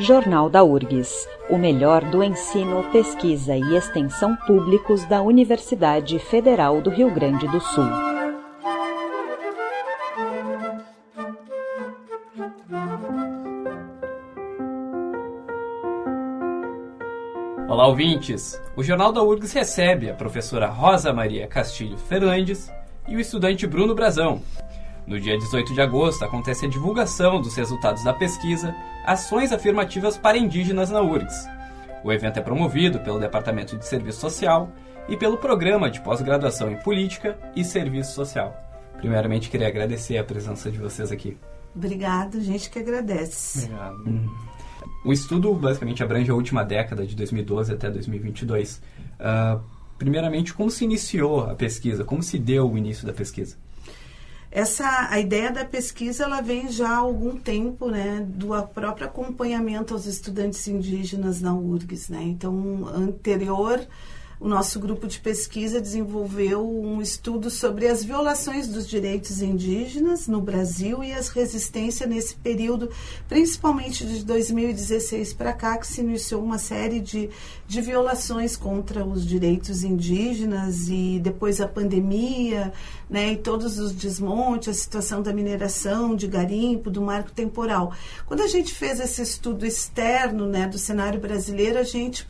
Jornal da URGS, o melhor do ensino, pesquisa e extensão públicos da Universidade Federal do Rio Grande do Sul. Olá, ouvintes! O Jornal da URGS recebe a professora Rosa Maria Castilho Fernandes e o estudante Bruno Brazão, no dia 18 de agosto acontece a divulgação dos resultados da pesquisa Ações Afirmativas para Indígenas na URGS. O evento é promovido pelo Departamento de Serviço Social e pelo Programa de Pós-Graduação em Política e Serviço Social. Primeiramente, queria agradecer a presença de vocês aqui. Obrigado, gente que agradece. Obrigado. Hum. O estudo basicamente abrange a última década, de 2012 até 2022. Uh, ah, primeiramente, como se iniciou a pesquisa? Como se deu o início da pesquisa? Essa a ideia da pesquisa ela vem já há algum tempo né do próprio acompanhamento aos estudantes indígenas na URGS né? Então anterior o nosso grupo de pesquisa desenvolveu um estudo sobre as violações dos direitos indígenas no Brasil e as resistências nesse período, principalmente de 2016 para cá, que se iniciou uma série de, de violações contra os direitos indígenas e depois a pandemia, né, e todos os desmontes, a situação da mineração, de garimpo, do marco temporal. Quando a gente fez esse estudo externo, né, do cenário brasileiro, a gente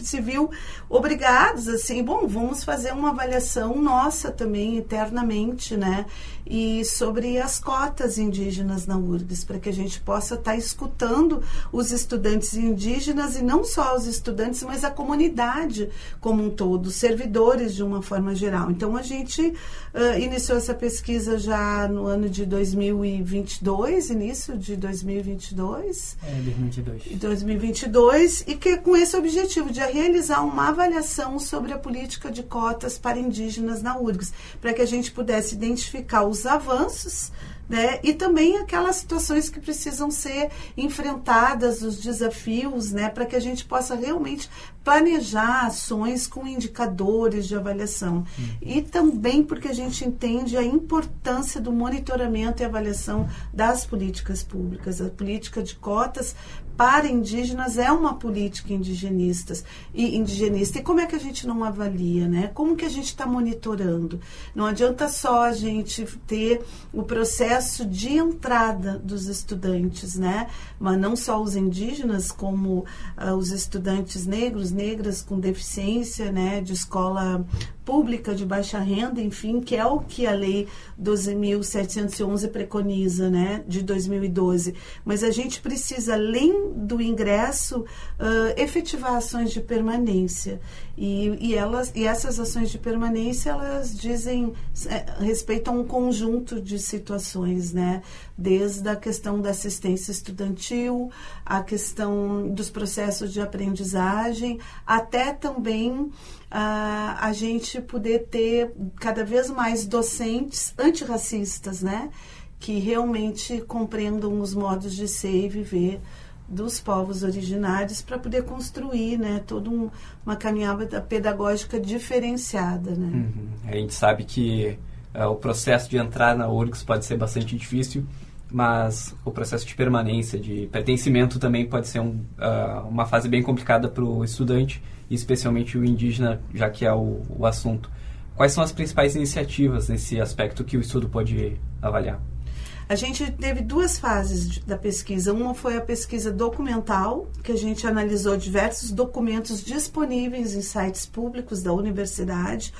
se viu obrigados assim, bom, vamos fazer uma avaliação nossa também internamente, né? E sobre as cotas indígenas na URGS, para que a gente possa estar tá escutando os estudantes indígenas e não só os estudantes, mas a comunidade como um todo, os servidores de uma forma geral. Então a gente uh, iniciou essa pesquisa já no ano de 2022, início de 2022. É, 2022. 2022 e que com esse objetivo de realizar uma avaliação avaliação sobre a política de cotas para indígenas na URGS, para que a gente pudesse identificar os avanços né? E também aquelas situações que precisam ser enfrentadas, os desafios, né? Para que a gente possa realmente planejar ações com indicadores de avaliação. Uhum. E também porque a gente entende a importância do monitoramento e avaliação das políticas públicas. A política de cotas para indígenas é uma política indigenista e indigenista. E como é que a gente não avalia, né? Como que a gente está monitorando? Não adianta só a gente ter o processo de entrada dos estudantes, né? Mas não só os indígenas, como uh, os estudantes negros, negras com deficiência, né? De escola pública de baixa renda, enfim, que é o que a lei 12.711 preconiza, né, de 2012. Mas a gente precisa, além do ingresso, uh, efetivar ações de permanência. E, e, elas, e essas ações de permanência, elas dizem, é, respeitam um conjunto de situações, né? Desde a questão da assistência estudantil, a questão dos processos de aprendizagem, até também a, a gente poder ter cada vez mais docentes antirracistas, né? Que realmente compreendam os modos de ser e viver dos povos originários para poder construir né, toda um, uma caminhada pedagógica diferenciada. Né? Uhum. A gente sabe que uh, o processo de entrar na URGS pode ser bastante difícil, mas o processo de permanência, de pertencimento também pode ser um, uh, uma fase bem complicada para o estudante especialmente o indígena, já que é o, o assunto. Quais são as principais iniciativas nesse aspecto que o estudo pode avaliar? A gente teve duas fases da pesquisa. Uma foi a pesquisa documental, que a gente analisou diversos documentos disponíveis em sites públicos da universidade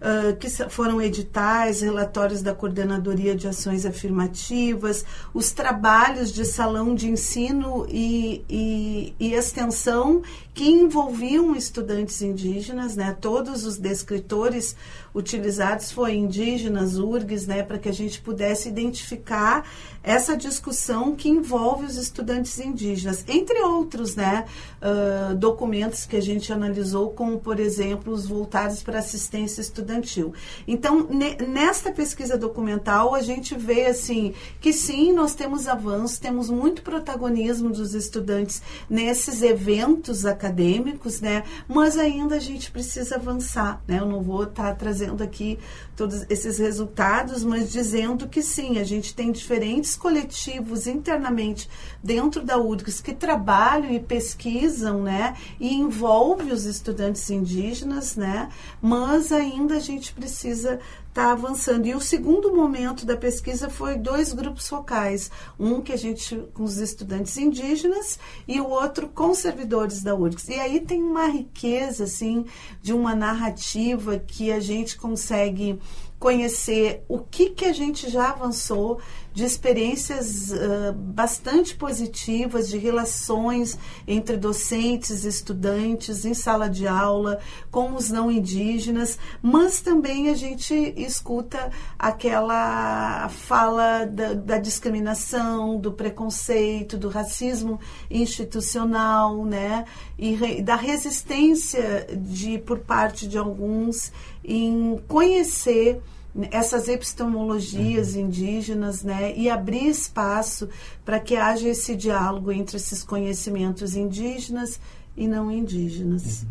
uh, que foram editais, relatórios da Coordenadoria de Ações Afirmativas, os trabalhos de salão de ensino e, e, e extensão que envolviam estudantes indígenas, né? Todos os descritores utilizados foram indígenas, URGs, né? Para que a gente pudesse identificar essa discussão que envolve os estudantes indígenas, entre outros, né? Uh, documentos que a gente analisou, como por exemplo os voltados para assistência estudantil estudantil. Então, nesta pesquisa documental, a gente vê assim que sim, nós temos avanços, temos muito protagonismo dos estudantes nesses eventos acadêmicos, né? Mas ainda a gente precisa avançar, né? Eu não vou estar tá trazendo aqui todos esses resultados, mas dizendo que sim, a gente tem diferentes coletivos internamente dentro da URGS que trabalham e pesquisam, né, e envolve os estudantes indígenas, né, mas ainda a gente precisa está avançando. E o segundo momento da pesquisa foi dois grupos focais, um que a gente com os estudantes indígenas e o outro com servidores da URGS. E aí tem uma riqueza assim de uma narrativa que a gente consegue conhecer o que, que a gente já avançou de experiências uh, bastante positivas, de relações entre docentes e estudantes em sala de aula, com os não indígenas, mas também a gente escuta aquela fala da, da discriminação, do preconceito, do racismo institucional, né? E re, da resistência de, por parte de alguns em conhecer essas epistemologias uhum. indígenas, né, e abrir espaço para que haja esse diálogo entre esses conhecimentos indígenas e não indígenas. Uhum.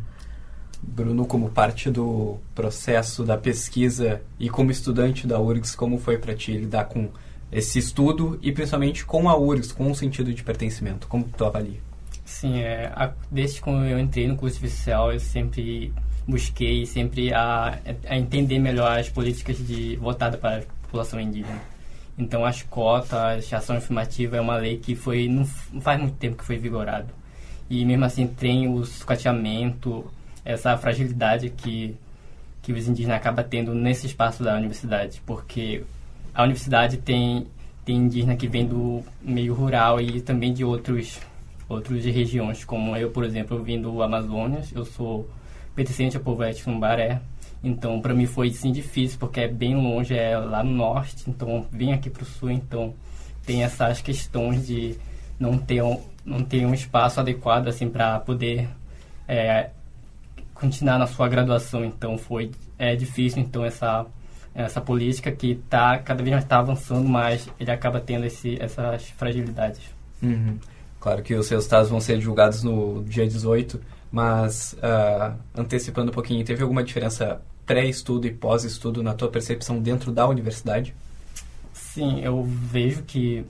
Bruno, como parte do processo da pesquisa e como estudante da URGS, como foi para ti lidar com esse estudo e principalmente com a URGS, com o sentido de pertencimento? Como tu avalia? Sim, é, a, desde quando eu entrei no curso oficial, eu sempre busquei sempre a, a entender melhor as políticas de voltada para a população indígena. Então, as cotas, a ação afirmativa é uma lei que foi não, faz muito tempo que foi vigorado. E mesmo assim tem o sucateamento, essa fragilidade que que os indígenas acabam tendo nesse espaço da universidade, porque a universidade tem tem indígena que vem do meio rural e também de outros outras regiões, como eu, por exemplo, vim do Amazonas, eu sou pertencente ao povo étnico Baré. Então, para mim foi sim difícil, porque é bem longe, é lá no norte, então vim aqui para o sul, então tem essas questões de não ter um, não ter um espaço adequado assim para poder é, continuar na sua graduação. Então foi é difícil, então essa essa política que tá cada vez mais está avançando, mas ele acaba tendo esse, essas fragilidades. Uhum. Claro que os resultados vão ser divulgados no dia 18 mas uh, antecipando um pouquinho, teve alguma diferença pré-estudo e pós-estudo na tua percepção dentro da universidade? Sim, eu vejo que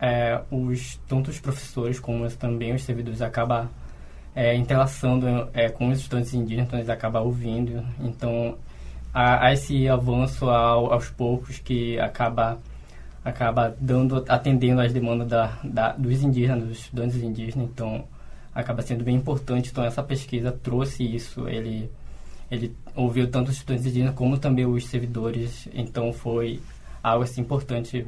é, os tanto os professores como também os servidores acabam é, entrelaçando é, com os estudantes indígenas, então eles acabam ouvindo. Então há, há esse avanço ao, aos poucos que acaba acaba dando atendendo às demandas da, da, dos indígenas, dos estudantes indígenas. Então acaba sendo bem importante. Então, essa pesquisa trouxe isso. Ele, ele ouviu tanto os estudantes indígenas como também os servidores. Então, foi algo assim, importante,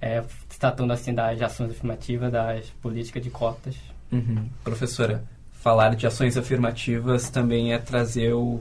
é, tratando assim das ações afirmativas, das políticas de cotas. Uhum. Professora, falar de ações afirmativas também é trazer o,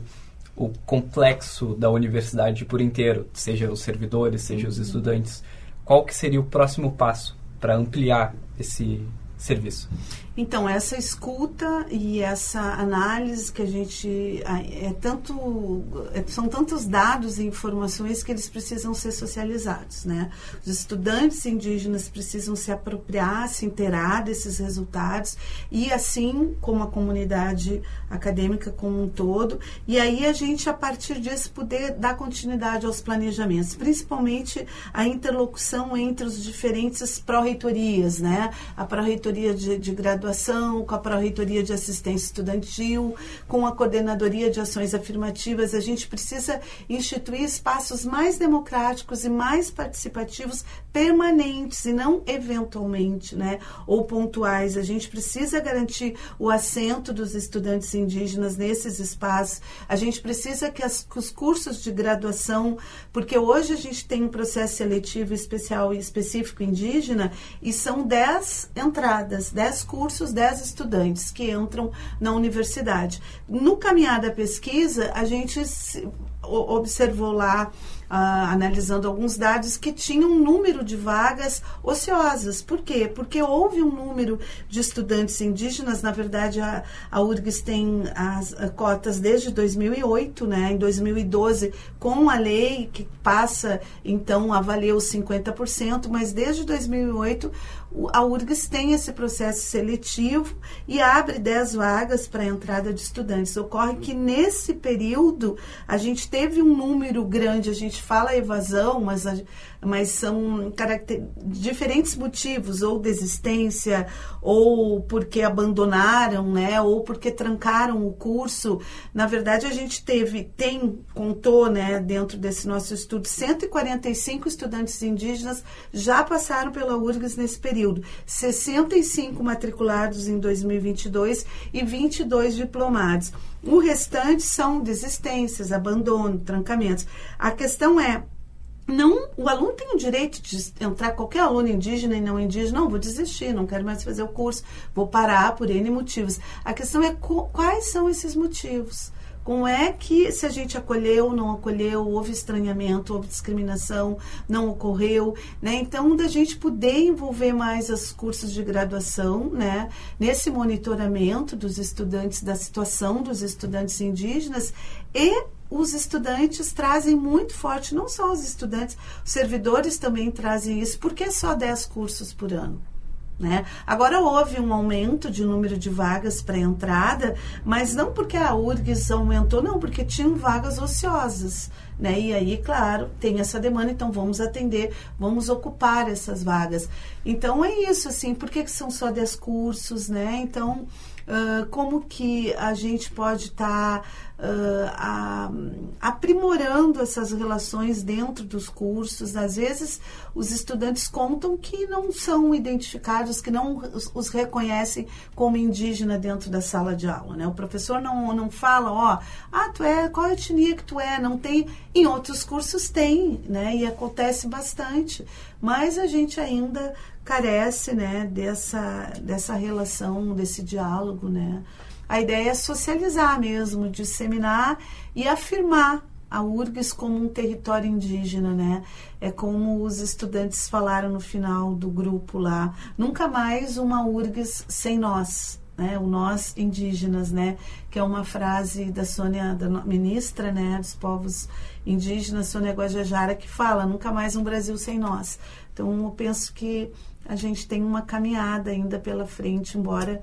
o complexo da universidade por inteiro, seja os servidores, seja os uhum. estudantes. Qual que seria o próximo passo para ampliar esse serviço? Então, essa escuta e essa análise que a gente. É tanto, é, são tantos dados e informações que eles precisam ser socializados. Né? Os estudantes indígenas precisam se apropriar, se inteirar desses resultados, e assim como a comunidade acadêmica como um todo. E aí a gente, a partir disso, poder dar continuidade aos planejamentos, principalmente a interlocução entre os diferentes pró-reitorias, né? a pró-reitoria de, de graduação graduação, com a Pró-Reitoria de Assistência Estudantil, com a Coordenadoria de Ações Afirmativas. A gente precisa instituir espaços mais democráticos e mais participativos permanentes e não eventualmente, né, ou pontuais. A gente precisa garantir o assento dos estudantes indígenas nesses espaços. A gente precisa que, as, que os cursos de graduação, porque hoje a gente tem um processo seletivo especial e específico indígena e são 10 entradas, 10 cursos cursos 10 estudantes que entram na universidade. No caminhar da pesquisa, a gente observou lá ah, analisando alguns dados, que tinha um número de vagas ociosas. Por quê? Porque houve um número de estudantes indígenas, na verdade a, a URGS tem as cotas desde 2008, né? Em 2012, com a lei que passa, então, a os 50%, mas desde 2008 a URGS tem esse esse processo seletivo e abre 10 vagas para a entrada de estudantes. Ocorre que nesse período a gente teve um número grande, a gente fala evasão, mas, mas são diferentes motivos, ou desistência, ou porque abandonaram, né, ou porque trancaram o curso. Na verdade, a gente teve, tem, contou, né, dentro desse nosso estudo, 145 estudantes indígenas já passaram pela URGS nesse período. 60 35 matriculados em 2022 e 22 diplomados. O restante são desistências, abandono, trancamentos. A questão é não, o aluno tem o direito de entrar, qualquer aluno indígena e não indígena, não, vou desistir, não quero mais fazer o curso, vou parar por N motivos. A questão é quais são esses motivos? Como é que, se a gente acolheu, não acolheu, houve estranhamento, houve discriminação, não ocorreu, né? Então, da gente poder envolver mais os cursos de graduação, né? Nesse monitoramento dos estudantes, da situação dos estudantes indígenas e os estudantes trazem muito forte, não só os estudantes, os servidores também trazem isso, porque é só 10 cursos por ano. Né? Agora houve um aumento de número de vagas para entrada, mas não porque a URGS aumentou, não, porque tinham vagas ociosas. Né? E aí, claro, tem essa demanda, então vamos atender, vamos ocupar essas vagas. Então é isso, assim, por que, que são só 10 cursos, né? Então, uh, como que a gente pode estar. Tá uh, aprimorando essas relações dentro dos cursos. Às vezes, os estudantes contam que não são identificados, que não os, os reconhecem como indígena dentro da sala de aula. Né? O professor não, não fala, ó, ah, tu é, qual etnia que tu é? Não tem. Em outros cursos tem, né? E acontece bastante. Mas a gente ainda carece, né, dessa, dessa relação, desse diálogo, né? A ideia é socializar mesmo, disseminar e afirmar a URGS como um território indígena, né? É como os estudantes falaram no final do grupo lá, nunca mais uma URGS sem nós, né? O nós indígenas, né? Que é uma frase da Sônia, da ministra, né? Dos povos indígenas, Sônia Guajajara, que fala, nunca mais um Brasil sem nós. Então, eu penso que a gente tem uma caminhada ainda pela frente, embora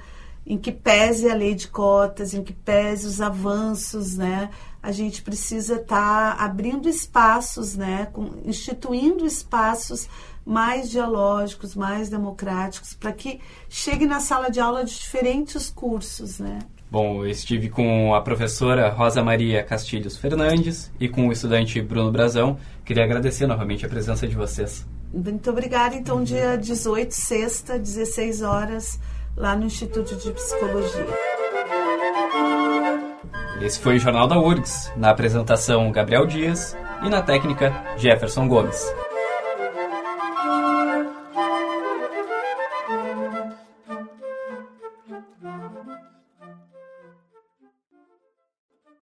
em que pese a lei de cotas, em que pese os avanços, né? A gente precisa estar tá abrindo espaços, né? Com, instituindo espaços mais dialógicos, mais democráticos, para que chegue na sala de aula de diferentes cursos, né? Bom, eu estive com a professora Rosa Maria Castilhos Fernandes e com o estudante Bruno Brazão. Queria agradecer novamente a presença de vocês. Muito obrigada. Então, dia 18, sexta, 16 horas, lá no Instituto de Psicologia. Esse foi o Jornal da URGS, na apresentação Gabriel Dias e na técnica Jefferson Gomes.